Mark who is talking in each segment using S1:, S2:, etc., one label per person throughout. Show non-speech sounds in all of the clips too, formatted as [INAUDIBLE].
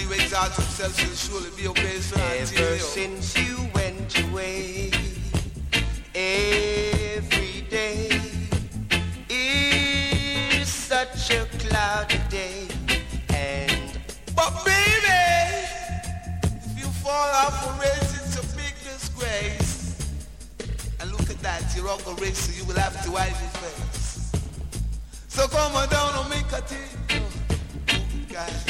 S1: He who exalts himself shall surely be. So
S2: Ever since you went away, every day is such a cloudy day. And
S1: but baby, if you fall off a race, it's a big disgrace. And look at that, you're on the race, so you will have to wipe your face. So come on down and make a deal, guys. Go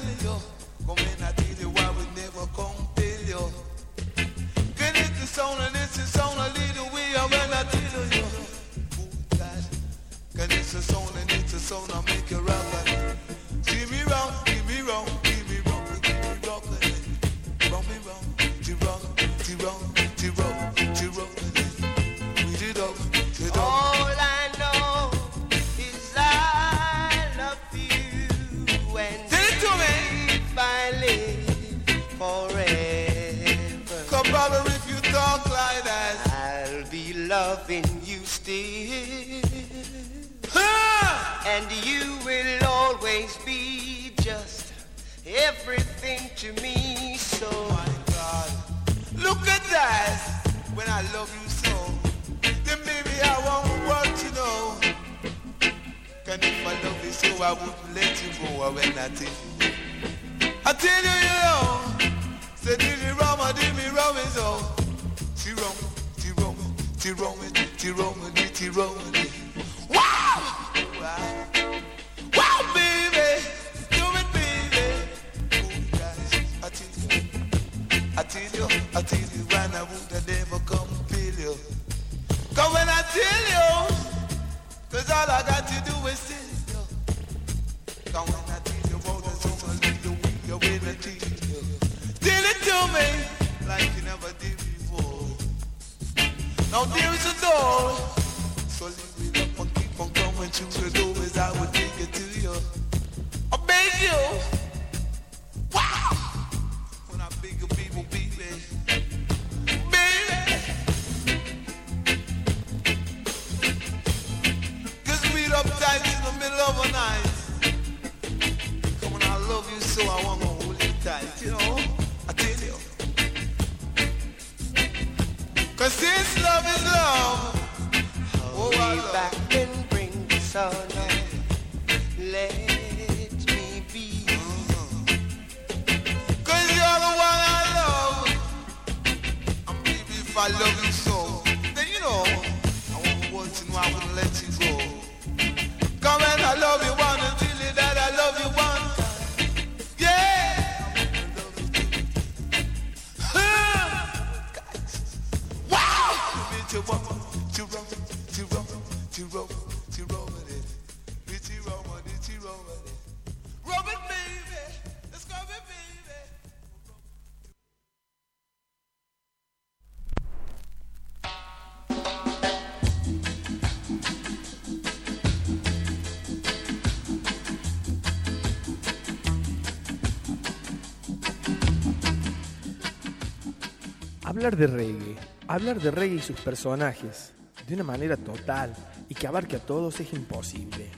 S3: Hablar de reggae, hablar de reggae y sus personajes de una manera total y que abarque a todos es imposible.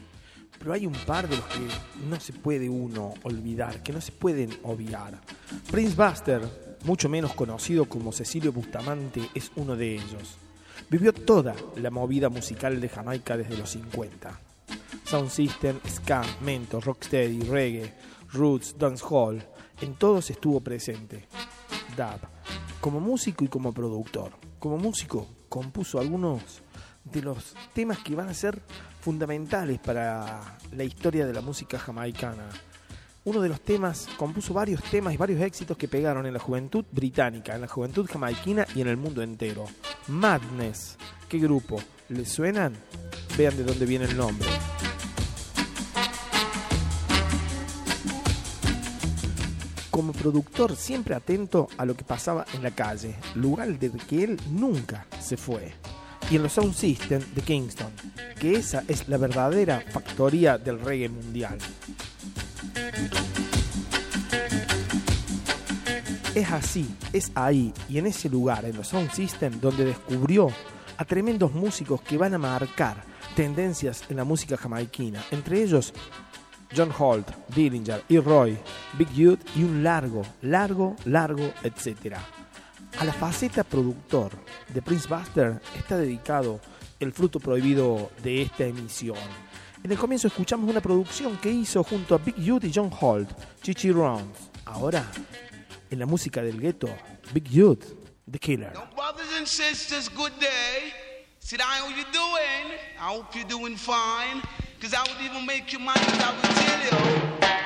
S3: Pero hay un par de los que no se puede uno olvidar, que no se pueden obviar. Prince Buster, mucho menos conocido como Cecilio Bustamante, es uno de ellos. Vivió toda la movida musical de Jamaica desde los 50. Sound System, ska, mento, rocksteady, reggae, roots, dancehall, en todos estuvo presente. Dab, como músico y como productor. Como músico compuso algunos de los temas que van a ser fundamentales para la historia de la música jamaicana. Uno de los temas, compuso varios temas y varios éxitos que pegaron en la juventud británica, en la juventud jamaiquina y en el mundo entero. Madness, ¿qué grupo? ¿Les suenan? Vean de dónde viene el nombre. Como productor siempre atento a lo que pasaba en la calle, lugar del que él nunca se fue. y en los Sound System de Kingston, que esa es la verdadera factoría del reggae mundial. Es así, es ahí y en ese lugar, en los Sound System, donde descubrió a tremendos músicos que van a marcar tendencias en la música jamaiquina, entre ellos John Holt, Dillinger y Roy, Big Youth y un largo, largo, largo, etc. A la faceta productor de Prince Buster está dedicado el fruto prohibido de esta emisión. En el comienzo escuchamos una producción que hizo junto a Big Youth y John Holt, Chichi Rounds. Ahora, en la música del gueto, Big Youth, The Killer.
S1: sisters, good day. I hope you're doing fine. Cause I would even make you mine, I would tell you.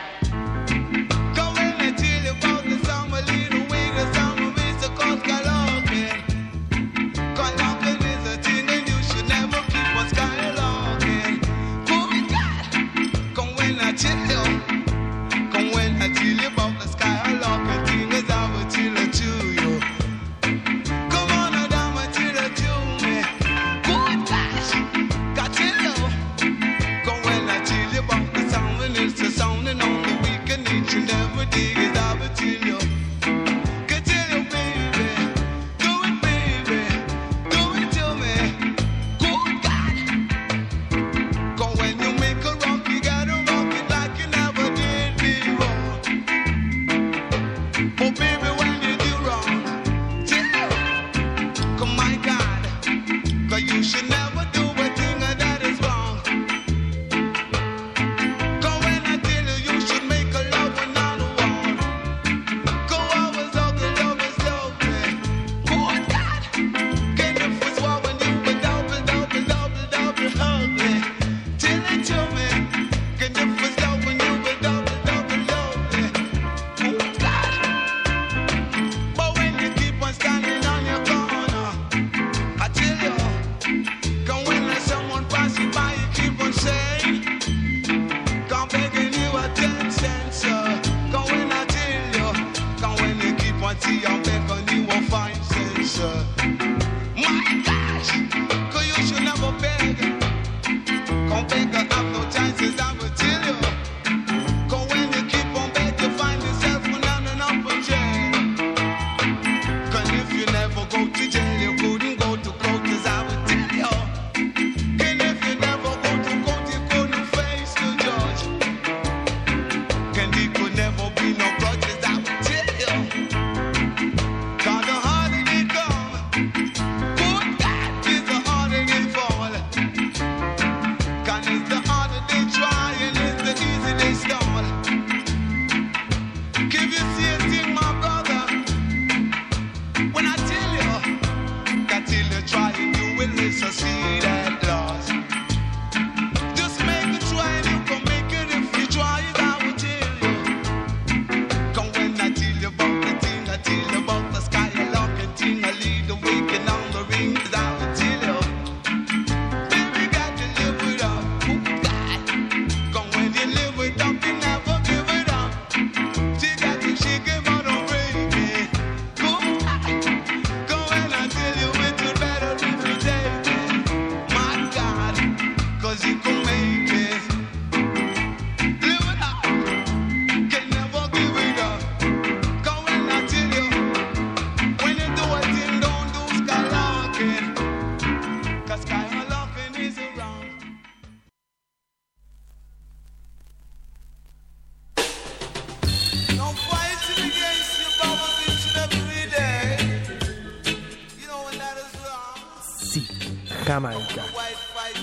S3: Jamaica.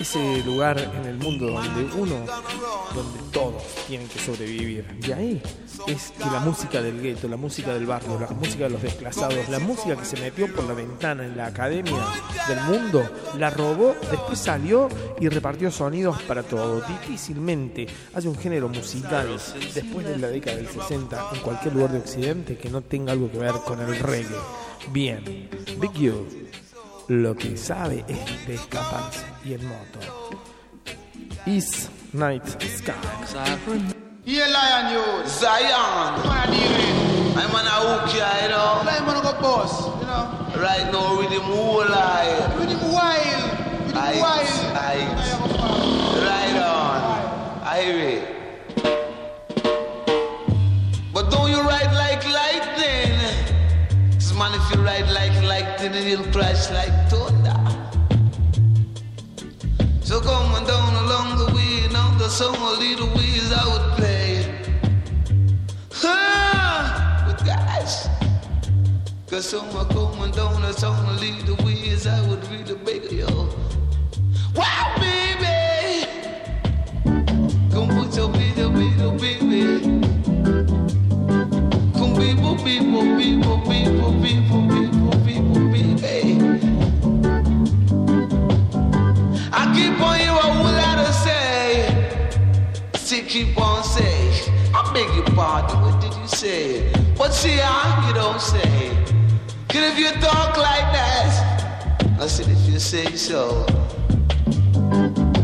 S3: Ese lugar en el mundo donde uno, donde todos tienen que sobrevivir. De ahí es que la música del gueto, la música del barrio, la música de los desplazados, la música que se metió por la ventana en la academia del mundo, la robó, después salió y repartió sonidos para todo. Difícilmente hay un género musical después de la década del 60 en cualquier lugar de Occidente que no tenga algo que ver con el reggae. Bien, Big You lo que sabe es de escaparse y en moto. Is Night Sky.
S4: Yeah, lion you.
S1: Zion,
S4: Man, I deal with.
S1: I'm on a hook ya, you know.
S4: Lion man go boss, you know.
S1: Right now, with him whole eye.
S4: With him wild.
S1: Ice, ice. Right on. I hear it. But don't you ride like lightning? Cause man, if you ride like lightning, you'll crash like thunder. So coming down along the way, now the song will lead the ways I would play. Huh, but guys, cause someone coming down the lead the ways I would really beg you. Wow, baby, come put your baby, baby, baby. Come people, people, people, people, people, people, keep on you a whole lot to say. Still keep on saying. I beg your pardon, what did you say? But see how you don't say. Cause if you talk like that, I said if you say so.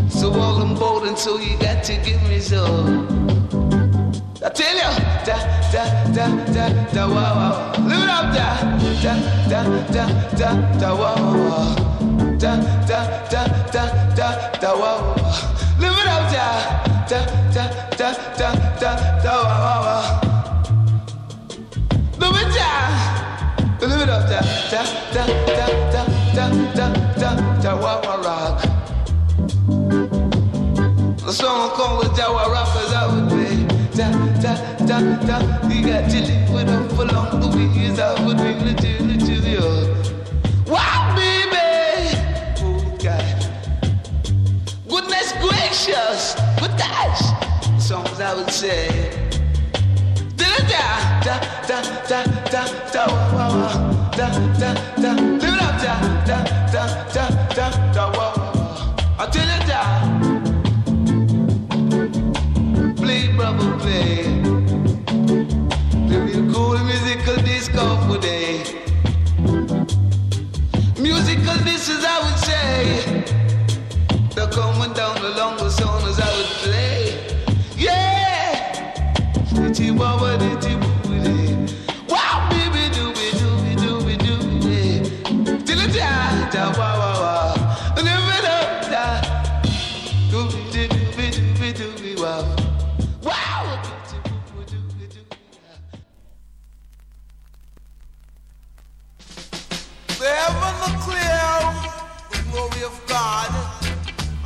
S1: So all I'm bold so you got to give me so. I tell you, da da da da da wow wow. Live it up, da da da da da da wow wow. Da da da da da da wow wow. Live it up, da da da da da da da wow wow. Live it down, live it up, da da da da da da da da da wow wow rock. The song called the Jawa Rappers I would play. Da da da da. We got live with them for long. The ways I would really do I would say. Da da da da da da da. Da da da. It up da da da da da of God,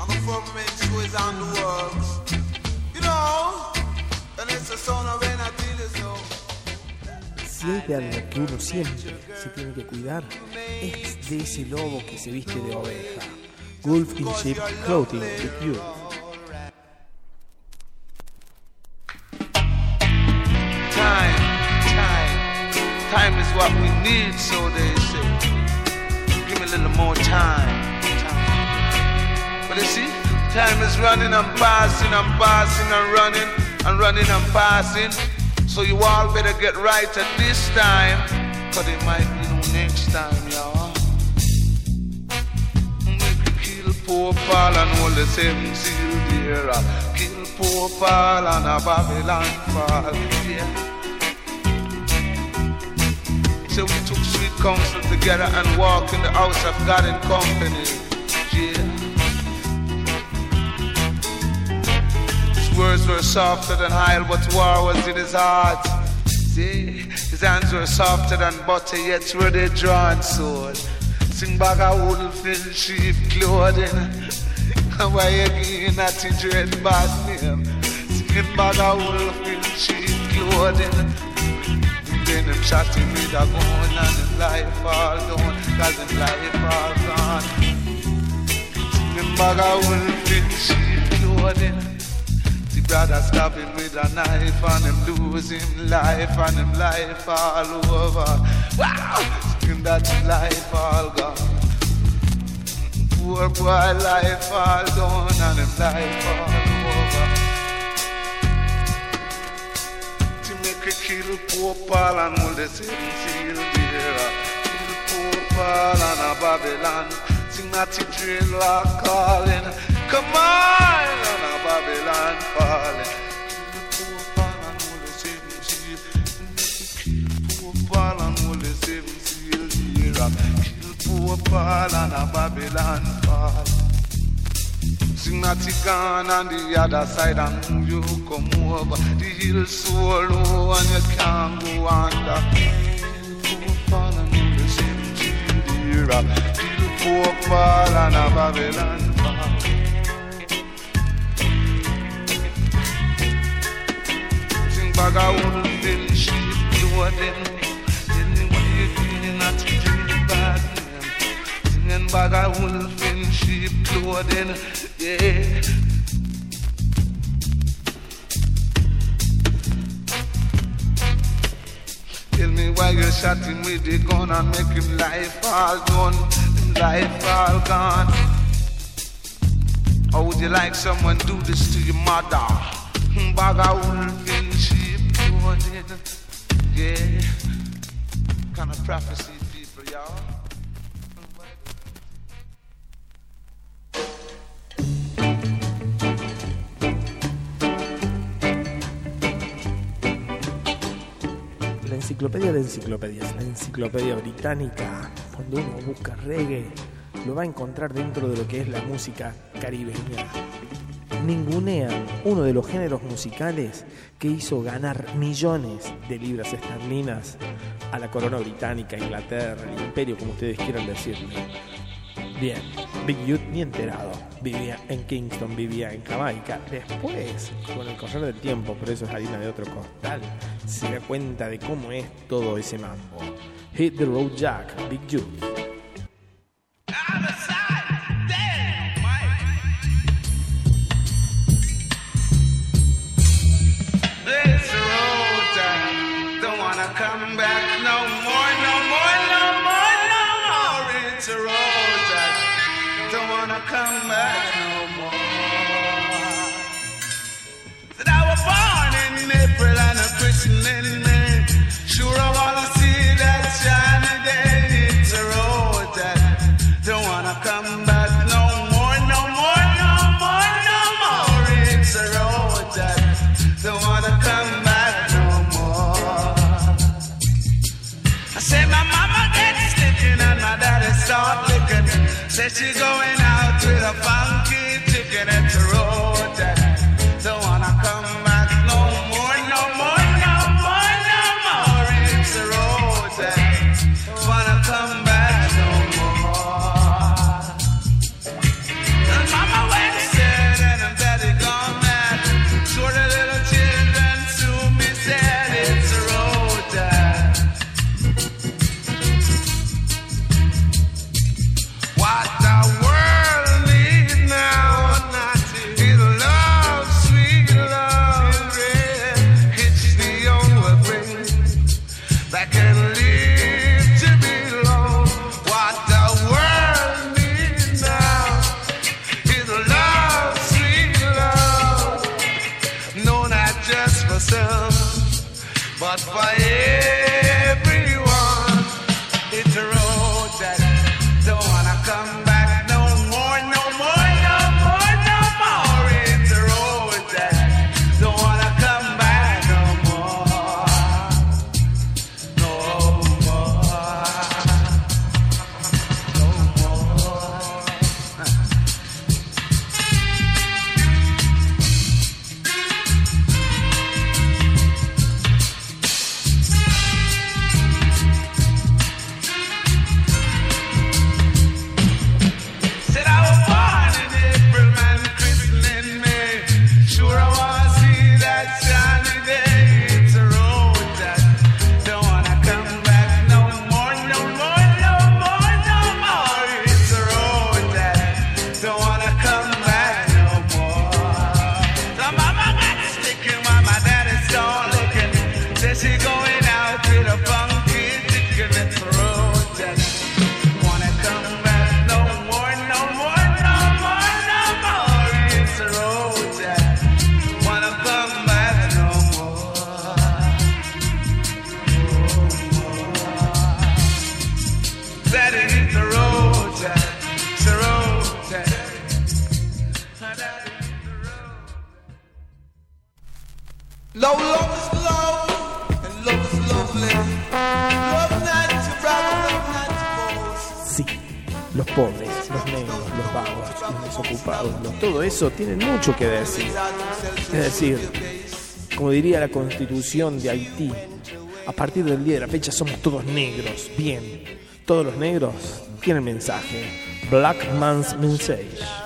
S1: and the firmament shows on the works. You know, and it's the son of.
S3: Si hay de algo que uno siempre se tiene que cuidar, es de ese lobo que se viste de oveja. Wolf in Sheep Clothing with you.
S1: Time, time, time is what we need, so they say. Give me a little more time. But you see, time is running and passing and passing and running and running and passing. So you all better get right at this time, cause it might be no next time, y'all. Kill poor Paul and all the seven seal deer. Kill poor Paul and a Babylon fall. Yeah. So we took sweet counsel together and walked in the house of God in company. Yeah. Words were softer than oil, but war was in his heart. See, his hands were softer than butter, yet were they drawn sword. Sing back a wolf in sheep clothing. [LAUGHS] Why again that in dread bad name? Sing back a wolf in sheep clothing. Then him shot him with a gun and his life all done, cause his life all gone. Sing back a wolf in sheep clothing. The brother stab him with a knife and him him life and him life all over. Wow! Skin that life all gone. Poor boy life all done and him life all over. To make a kill poor Paul and all the seven seal there. Kill poor Paul and a Babylon. Pretty train dreadlock calling. Come on, on a Babylon falling. Kill poor Paul and all the seven seals. Kill poor Paul and a Babylon fall. Sing naughty gone on the other side and move you come over. The hill so low and you can't go under. Kill poor Paul and all the same seals folk fall and Babylon fall. Bag a wolf sheep. Tell you doing bad. Singing bag a wolf in sheep clothing, yeah. Tell me why you shot him with the gun and make him life all done. life all gone. Or would you like someone do this to your mother? Baga ulfin sheep Yeah. Kind of prophecy people, y'all.
S3: La enciclopedia de enciclopedias, la enciclopedia británica. Cuando uno busca reggae, lo va a encontrar dentro de lo que es la música caribeña. Ningunean uno de los géneros musicales que hizo ganar millones de libras esterlinas a la corona británica, Inglaterra, el imperio, como ustedes quieran decirle. Bien, Big Youth ni enterado. Vivía en Kingston, vivía en Jamaica. Después, con el correr del tiempo, pero eso es harina de otro costal, se da cuenta de cómo es todo ese mambo. Hit the Road Jack, Big Youth.
S1: Said she's going
S3: Sí, los pobres, los negros, los vagos, los desocupados, todo eso tiene mucho que decir. Es decir, como diría la constitución de Haití, a partir del día de la fecha somos todos negros, bien. Todos los negros tienen mensaje. Black Man's Message.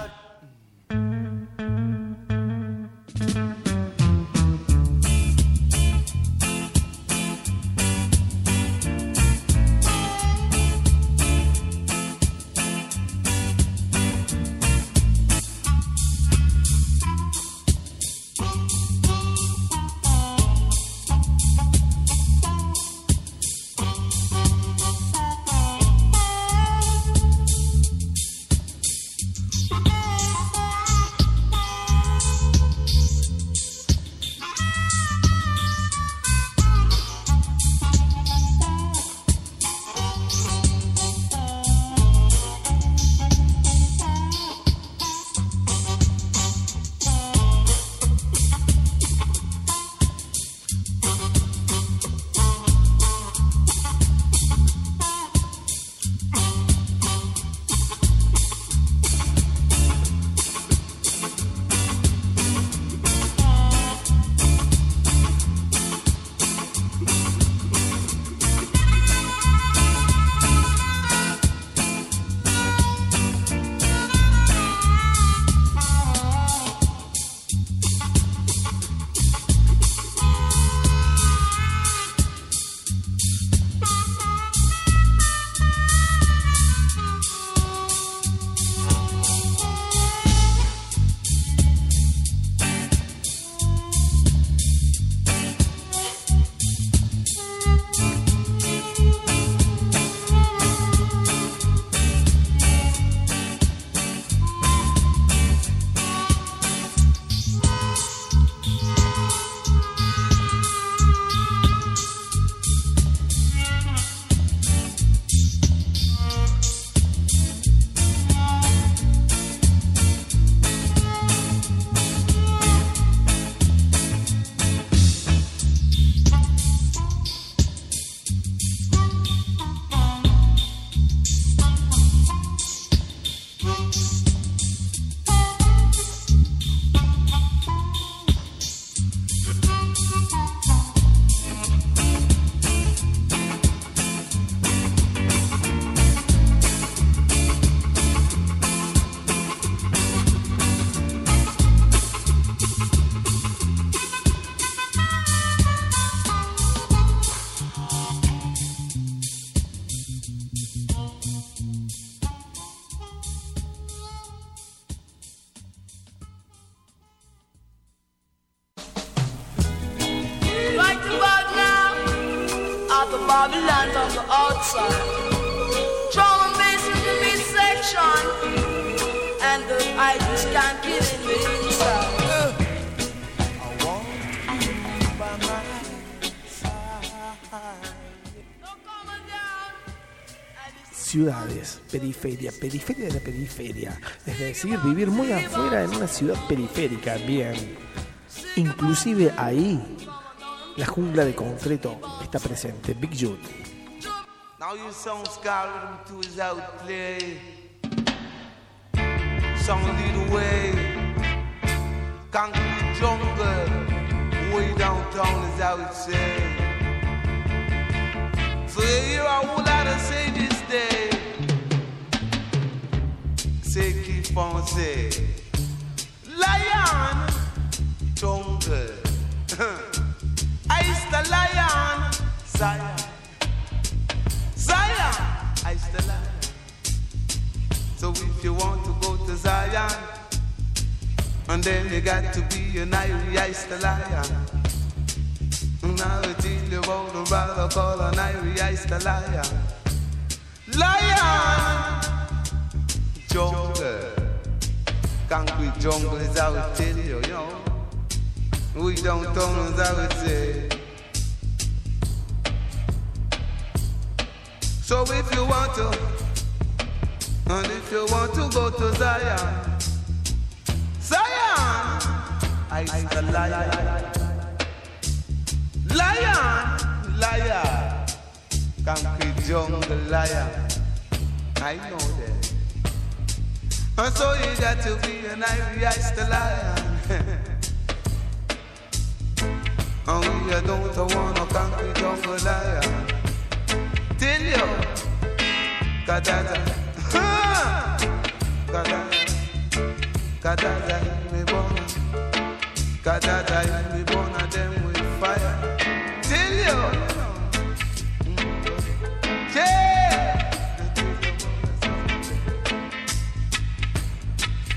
S3: Ciudades, periferia, periferia de la periferia. Es decir, vivir muy afuera en una ciudad periférica, bien. Inclusive ahí, la jungla de concreto está presente. Big Jude.
S1: Now you sound to his outplay. Song lead the way. Concrete jungle. Way downtown is how it say. So hear a whole lot of say this day. Say keep on say. Lion. Jungle. [LAUGHS] Ice the lion. Zion. Zion, I still lion. So if you want to go to Zion, and then you got to be an I still lion. Now I tell you about a brother called an Irie, I still lion. Jungle, concrete jungle is how I tell you, you know. We don't tell us how it say. So if you want to, and if you want to go to Zion, I the lion, lion, lion, concrete jungle lion. I know that. And so you got to be an ivory the lion. and we don't want no concrete jungle lion. Tell you, Kadada, Kadada, Kadada, me born, Kadada, me born, and them with fire. Tell you. Yeah.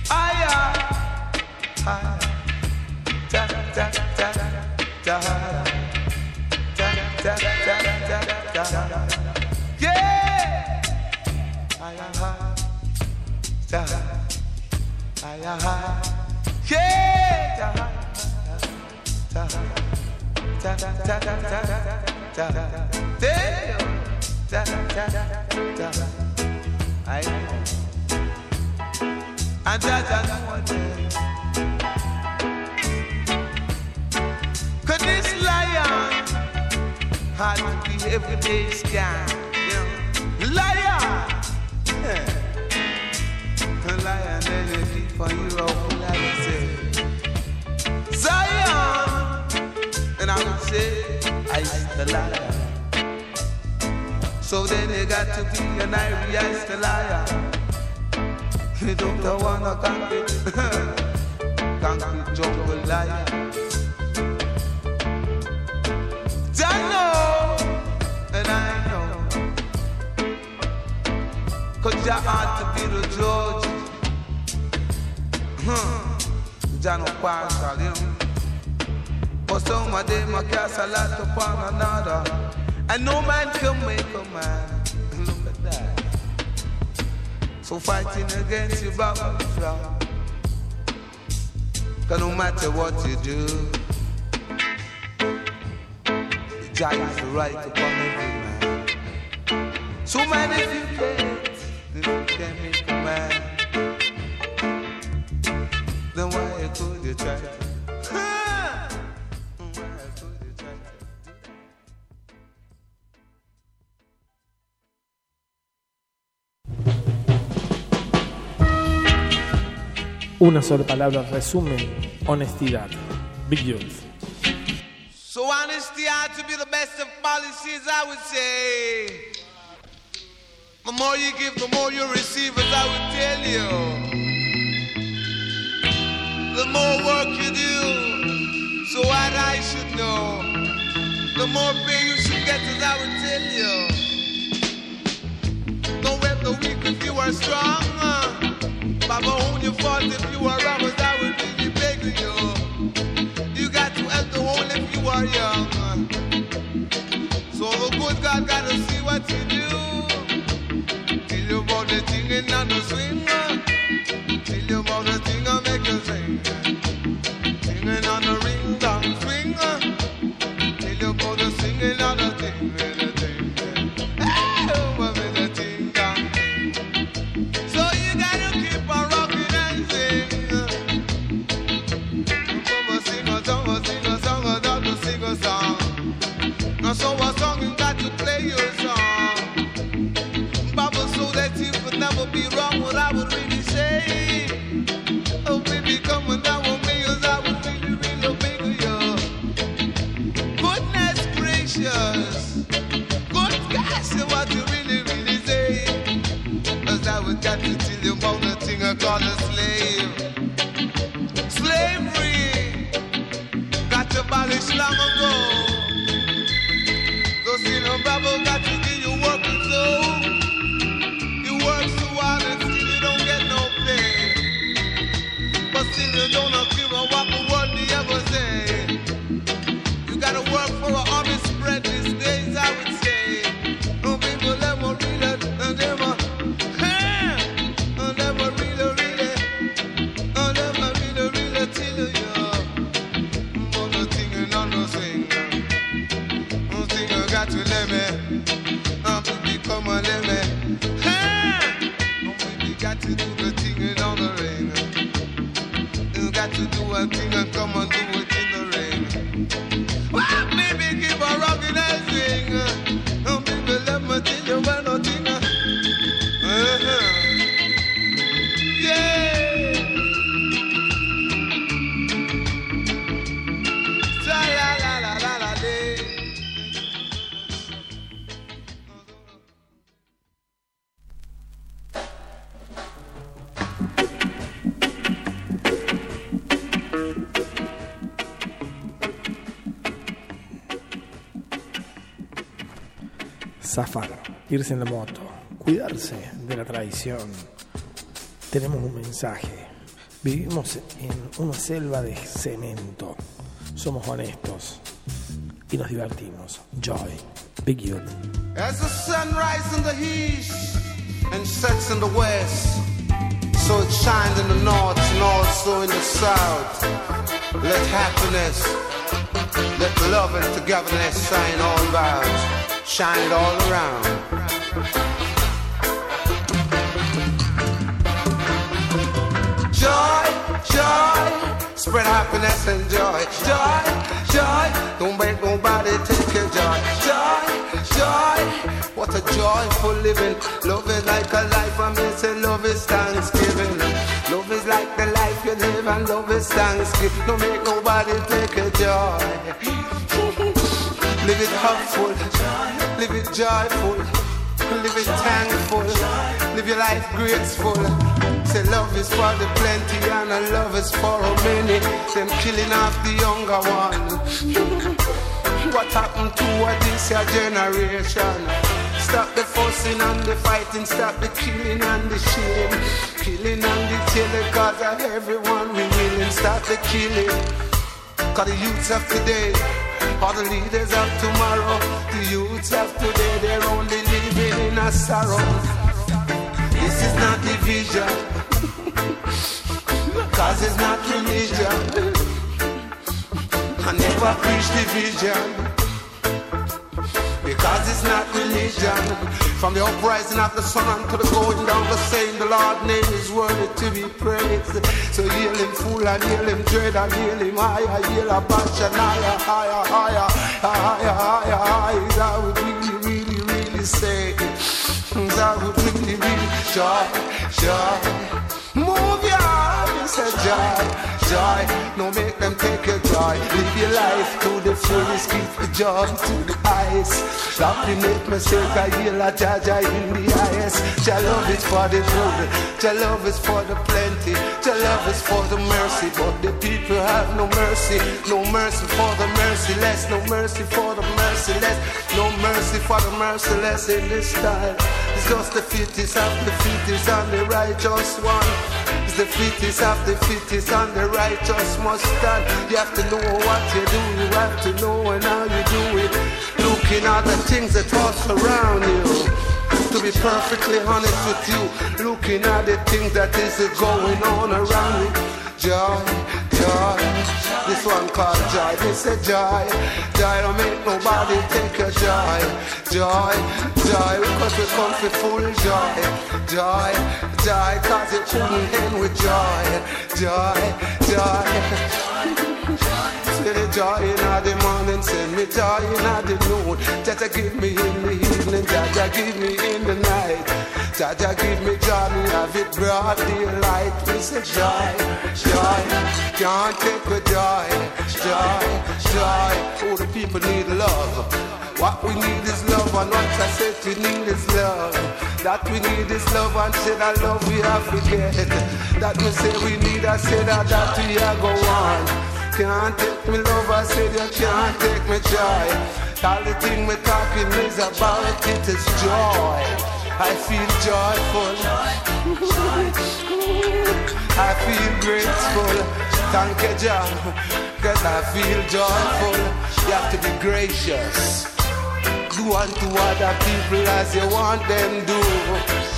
S1: Aya. Aya. Ta. Yeah. Aya. Ta. Aya. Yeah. Ta. Ta. Ta ta ta ta ta. Ta. Da, da. I and that I know this lion had to be everyday know. Lion! Yeah. Lion energy for you oh. Say, I the lion. So then you got to be an Irish the liar. You don't wanna concrete, [LAUGHS] concrete jungle liar. I know, and I know. Cause you ought to be the judge. Hmm. John O'Quartal, you know. But some of them are cast a lot upon another. And no man can make a man. Look at that. So fighting against your Bible frown. Cause no matter what you do, the giant is right upon every man. So man, if you can't, you can't make a man, then why could you try?
S3: Una sola palabra resumen honestidad. Big Youth.
S1: So honesty ought to be the best of policies, I would say. The more you give, the more you receive, as I would tell you. The more work you do, so what I should know. The more pay you should get, as I would tell you. Don't help the weak if you are strong. Baba, own your if you are I would really beg you. You got to if you are young. Still you
S3: irse en la moto, cuidarse de la traición. Tenemos un mensaje. Vivimos en una selva de cemento. Somos honestos y nos divertimos. Joy, Big Youth.
S1: As the sun rises in the east and sets in the west, so it shines in the north and also in the south. Let happiness, let love and togetherness shine all about, shine it all around. Joy, joy, spread happiness and joy. Joy, joy, don't make nobody take your joy. Joy, joy, what a joyful living. Love is like a life, I may say love is Thanksgiving. Love is like the life you live, and love is Thanksgiving. Don't make nobody take your joy. [LAUGHS] Live it hopeful, live it joyful, live it thankful, live your life graceful. Say love is for the plenty and a love is for a many. Them killing off the younger one. [LAUGHS] what happened to what this your generation? Stop the fussing and the fighting, stop the killing and the shilling. Killing and the killing, cause of everyone we willing. Stop the killing. Cause the youths of today are the leaders of tomorrow. The youths of today, they're only living in a sorrow. This is not division. [LAUGHS] Cause it's not religion. I never preach division. Because it's not religion. From the uprising of the sun unto the going down the same, the Lord's name is worthy to be praised. So heal him full and heal him dread and heal him higher, heal a bunch and higher, higher, higher, higher, higher, higher. That would really, really, really say. That would really, really joy, joy. Move your arms, joy, joy. No make them take your joy. Live your life to the fullest, keep the joy to the eyes. Stop the make mistake, I heal a jaja in the eyes. Your love is for the good, your love is for the plenty, your love is for the mercy. But the people have no mercy, no mercy for the merciless, no mercy for the merciless, no mercy for the merciless in this time. It's just the fittest of the fittest and the righteous one. It's the fittest of the fittest and the righteous must stand. You have to know what you do, you have to know and how you do it. Looking at the things that all surround you. To be perfectly honest with you, looking at the things that is going on around you. Joy, joy, this one called joy. This a joy, joy don't make nobody take a joy. Joy, joy, because we come for full joy. Joy, joy, cause it couldn't with joy. Joy, joy. [LAUGHS] Say the joy in the morning, send me joy in the noon. Jah Jah give me in the evening, Jah Jah give me in the night. Jah Jah give me joy, me have it broad daylight. We say joy, joy, can't take a joy, joy, joy. Oh, the people need love. What we need is love, and what I said we need is love. That we need is love, and say that love we have to get. That we say we need, I say that that we are go on. Can't take me love, I said you can't take me joy. All the thing we talking is about it is joy. I feel joyful. I feel grateful. Thank you, John. Cause I feel joyful. You have to be gracious. Do unto other people as you want them do.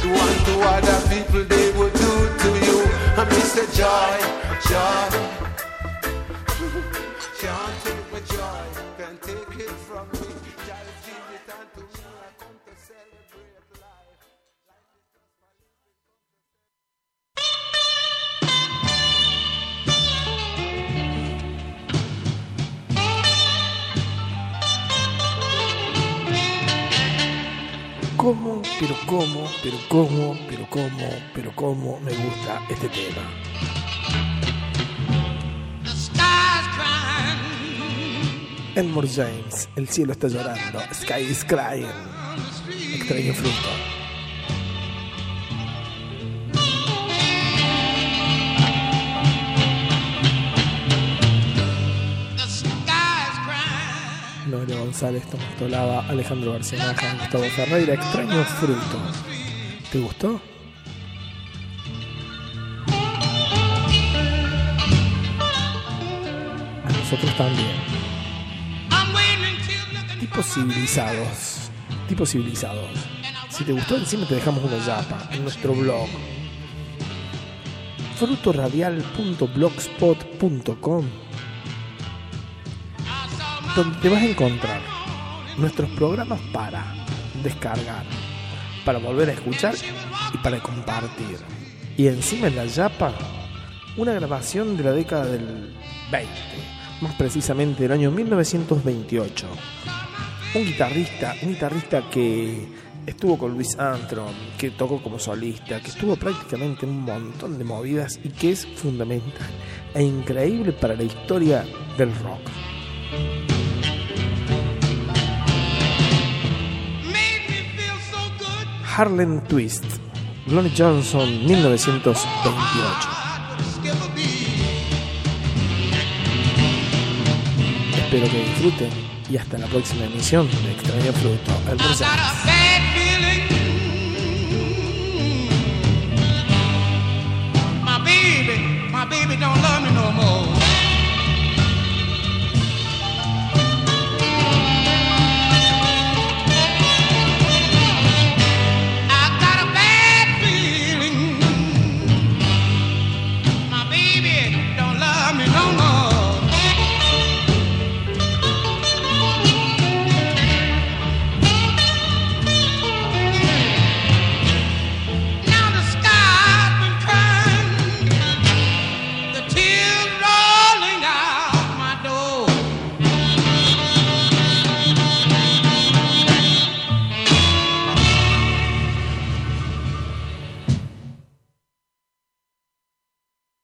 S1: Do unto other people they will do to you. And me say joy, joy.
S3: ¿Cómo, pero cómo, pero cómo, pero cómo, pero cómo me gusta este tema? Elmore James, el cielo está llorando, Sky is crying. Extraño fruto. González, Tomás Tolaba, Alejandro García Naja, Gustavo Ferreira, Extraño Fruto. ¿Te gustó? A nosotros también. Tipos civilizados. Tipos civilizados. Si te gustó, encima te dejamos una yapa en nuestro blog. frutoradial.blogspot.com donde te vas a encontrar nuestros programas para descargar, para volver a escuchar y para compartir. Y encima en la yapa, una grabación de la década del 20, más precisamente del año 1928. Un guitarrista, un guitarrista que estuvo con Luis Armstrong, que tocó como solista, que estuvo prácticamente en un montón de movidas y que es fundamental e increíble para la historia del rock. Harlem Twist, Lonnie Johnson, 1928. Espero que disfruten y hasta la próxima emisión de Extraño Fruto, el.